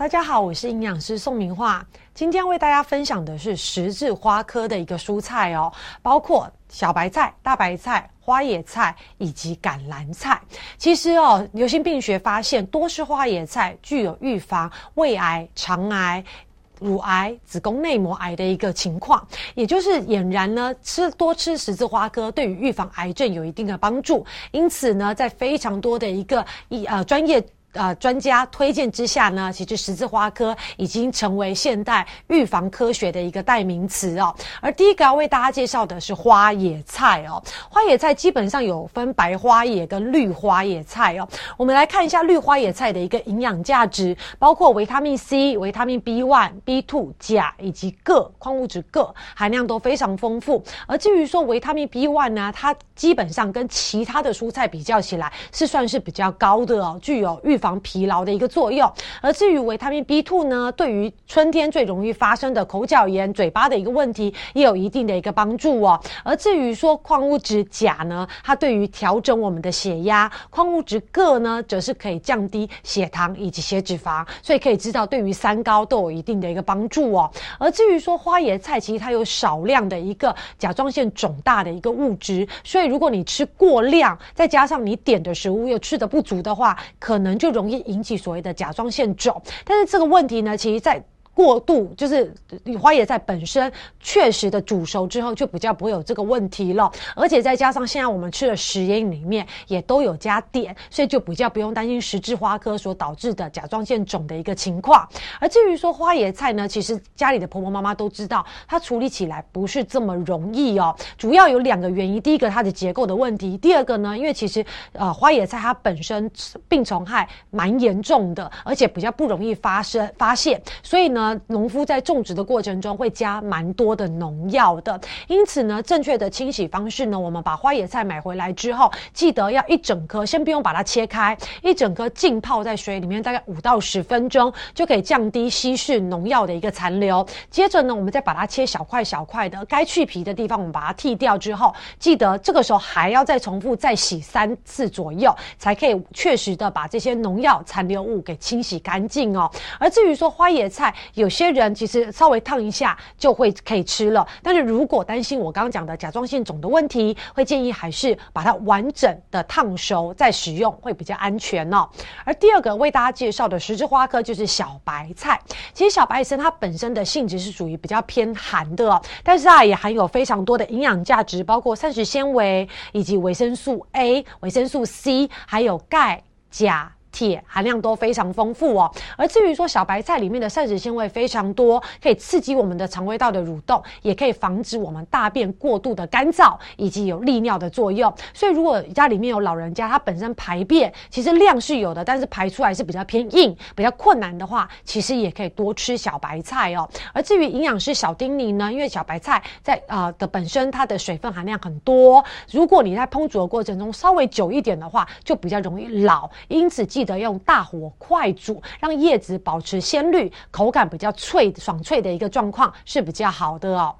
大家好，我是营养师宋明化。今天为大家分享的是十字花科的一个蔬菜哦，包括小白菜、大白菜、花野菜以及橄榄菜。其实哦，流行病学发现，多吃花野菜具有预防胃癌、肠癌、乳癌、子宫内膜癌的一个情况。也就是俨然呢，吃多吃十字花科对于预防癌症有一定的帮助。因此呢，在非常多的一个一呃专业。呃，专家推荐之下呢，其实十字花科已经成为现代预防科学的一个代名词哦。而第一个要为大家介绍的是花野菜哦。花野菜基本上有分白花野跟绿花野菜哦。我们来看一下绿花野菜的一个营养价值，包括维他命 C、维他命 B one、B two、钾以及铬矿物质铬含量都非常丰富。而至于说维他命 B one 呢，它基本上跟其他的蔬菜比较起来是算是比较高的哦，具有预防疲劳的一个作用，而至于维他命 B two 呢，对于春天最容易发生的口角炎、嘴巴的一个问题，也有一定的一个帮助哦。而至于说矿物质钾呢，它对于调整我们的血压，矿物质铬呢，则是可以降低血糖以及血脂肪，所以可以知道对于三高都有一定的一个帮助哦。而至于说花椰菜，其实它有少量的一个甲状腺肿大的一个物质，所以如果你吃过量，再加上你点的食物又吃的不足的话，可能就容易。引起所谓的甲状腺肿，但是这个问题呢，其实在。过度就是花椰菜本身确实的煮熟之后就比较不会有这个问题了，而且再加上现在我们吃的食盐里面也都有加碘，所以就比较不用担心十字花科所导致的甲状腺肿的一个情况。而至于说花椰菜呢，其实家里的婆婆妈妈都知道，它处理起来不是这么容易哦。主要有两个原因，第一个它的结构的问题，第二个呢，因为其实呃花椰菜它本身病虫害蛮严重的，而且比较不容易发生发现，所以呢。农夫在种植的过程中会加蛮多的农药的，因此呢，正确的清洗方式呢，我们把花野菜买回来之后，记得要一整颗，先不用把它切开，一整颗浸泡在水里面，大概五到十分钟，就可以降低稀释农药的一个残留。接着呢，我们再把它切小块小块的，该去皮的地方我们把它剔掉之后，记得这个时候还要再重复再洗三次左右，才可以确实的把这些农药残留物给清洗干净哦。而至于说花野菜，有些人其实稍微烫一下就会可以吃了，但是如果担心我刚刚讲的甲状腺肿的问题，会建议还是把它完整的烫熟再食用会比较安全哦。而第二个为大家介绍的十字花科就是小白菜，其实小白菜它本身的性质是属于比较偏寒的，但是它也含有非常多的营养价值，包括膳食纤维以及维生素 A、维生素 C，还有钙、钾。铁含量都非常丰富哦，而至于说小白菜里面的膳食纤维非常多，可以刺激我们的肠胃道的蠕动，也可以防止我们大便过度的干燥，以及有利尿的作用。所以如果家里面有老人家，他本身排便其实量是有的，但是排出来是比较偏硬、比较困难的话，其实也可以多吃小白菜哦。而至于营养师小叮咛呢，因为小白菜在啊的本身它的水分含量很多，如果你在烹煮的过程中稍微久一点的话，就比较容易老，因此记得用大火快煮，让叶子保持鲜绿，口感比较脆、爽脆的一个状况是比较好的哦。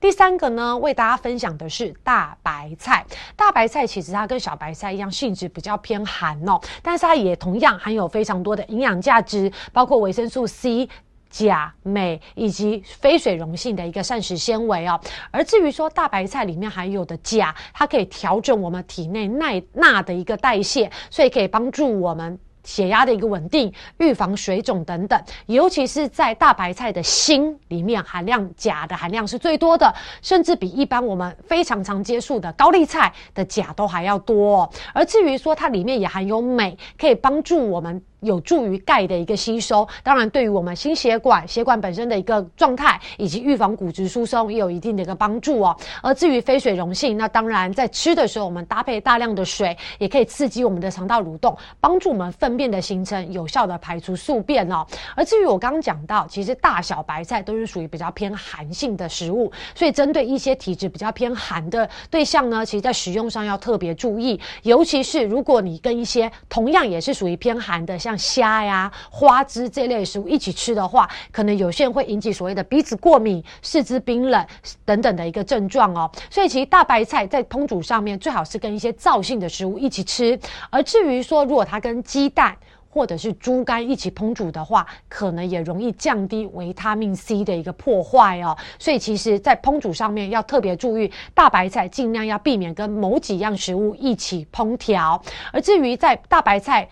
第三个呢，为大家分享的是大白菜。大白菜其实它跟小白菜一样，性质比较偏寒哦，但是它也同样含有非常多的营养价值，包括维生素 C。钾、镁以及非水溶性的一个膳食纤维哦。而至于说大白菜里面含有的钾，它可以调整我们体内耐钠的一个代谢，所以可以帮助我们。血压的一个稳定，预防水肿等等，尤其是在大白菜的心里面，含量钾的含量是最多的，甚至比一般我们非常常接触的高丽菜的钾都还要多。而至于说它里面也含有镁，可以帮助我们。有助于钙的一个吸收，当然对于我们心血管、血管本身的一个状态，以及预防骨质疏松也有一定的一个帮助哦。而至于非水溶性，那当然在吃的时候，我们搭配大量的水，也可以刺激我们的肠道蠕动，帮助我们粪便的形成，有效的排出宿便哦。而至于我刚刚讲到，其实大小白菜都是属于比较偏寒性的食物，所以针对一些体质比较偏寒的对象呢，其实在使用上要特别注意，尤其是如果你跟一些同样也是属于偏寒的，像虾呀、花枝这类食物一起吃的话，可能有些人会引起所谓的鼻子过敏、四肢冰冷等等的一个症状哦。所以其实大白菜在烹煮上面最好是跟一些燥性的食物一起吃。而至于说，如果它跟鸡蛋，或者是猪肝一起烹煮的话，可能也容易降低维他命 C 的一个破坏哦。所以其实，在烹煮上面要特别注意，大白菜尽量要避免跟某几样食物一起烹调。而至于在大白菜，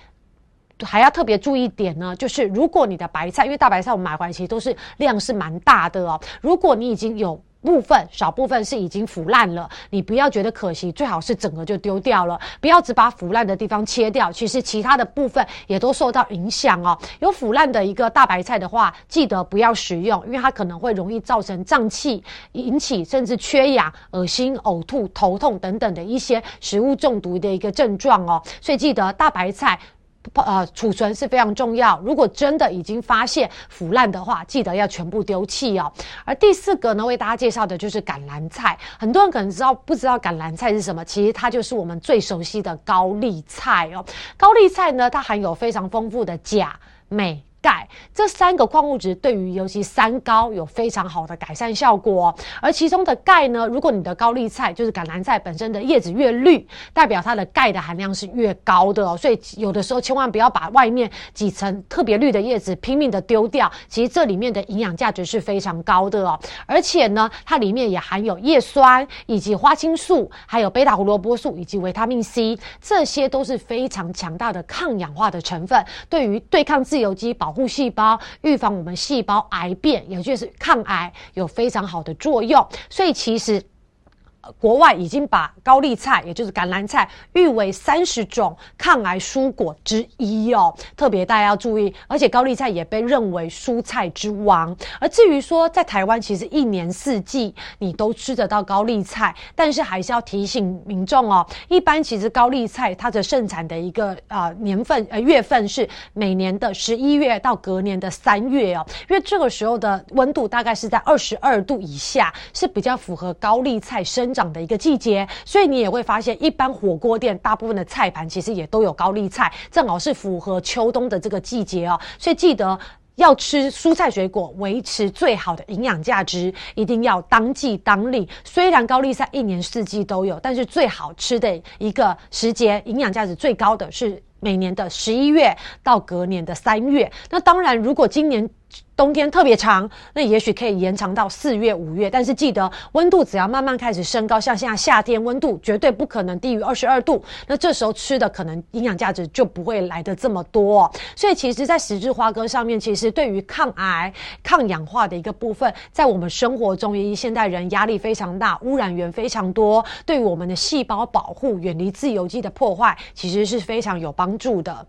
还要特别注意一点呢，就是如果你的白菜，因为大白菜我们买回来其实都是量是蛮大的哦。如果你已经有部分少部分是已经腐烂了，你不要觉得可惜，最好是整个就丢掉了，不要只把腐烂的地方切掉，其实其他的部分也都受到影响哦。有腐烂的一个大白菜的话，记得不要食用，因为它可能会容易造成胀气，引起甚至缺氧、恶心、呕吐、头痛等等的一些食物中毒的一个症状哦。所以记得大白菜。呃，储存是非常重要。如果真的已经发现腐烂的话，记得要全部丢弃哦。而第四个呢，为大家介绍的就是橄榄菜。很多人可能知道不知道橄榄菜是什么？其实它就是我们最熟悉的高丽菜哦。高丽菜呢，它含有非常丰富的钾、镁。钙这三个矿物质对于尤其三高有非常好的改善效果，而其中的钙呢，如果你的高丽菜就是橄榄菜本身的叶子越绿，代表它的钙的含量是越高的哦。所以有的时候千万不要把外面几层特别绿的叶子拼命的丢掉，其实这里面的营养价值是非常高的哦。而且呢，它里面也含有叶酸以及花青素，还有贝塔胡萝卜素以及维他命 C，这些都是非常强大的抗氧化的成分，对于对抗自由基保。护细胞，预防我们细胞癌变，也就是抗癌，有非常好的作用。所以其实。国外已经把高丽菜，也就是橄榄菜，誉为三十种抗癌蔬果之一哦。特别大家要注意，而且高丽菜也被认为蔬菜之王。而至于说在台湾，其实一年四季你都吃得到高丽菜，但是还是要提醒民众哦，一般其实高丽菜它的盛产的一个啊年份呃月份是每年的十一月到隔年的三月哦，因为这个时候的温度大概是在二十二度以下，是比较符合高丽菜生。长的一个季节，所以你也会发现，一般火锅店大部分的菜盘其实也都有高丽菜，正好是符合秋冬的这个季节哦。所以记得要吃蔬菜水果，维持最好的营养价值，一定要当季当令。虽然高丽菜一年四季都有，但是最好吃的一个时节，营养价值最高的是每年的十一月到隔年的三月。那当然，如果今年。冬天特别长，那也许可以延长到四月、五月。但是记得温度只要慢慢开始升高，像现在夏天温度绝对不可能低于二十二度。那这时候吃的可能营养价值就不会来的这么多。所以其实，在十字花科上面，其实对于抗癌、抗氧化的一个部分，在我们生活中，因为现代人压力非常大，污染源非常多，对于我们的细胞保护、远离自由基的破坏，其实是非常有帮助的。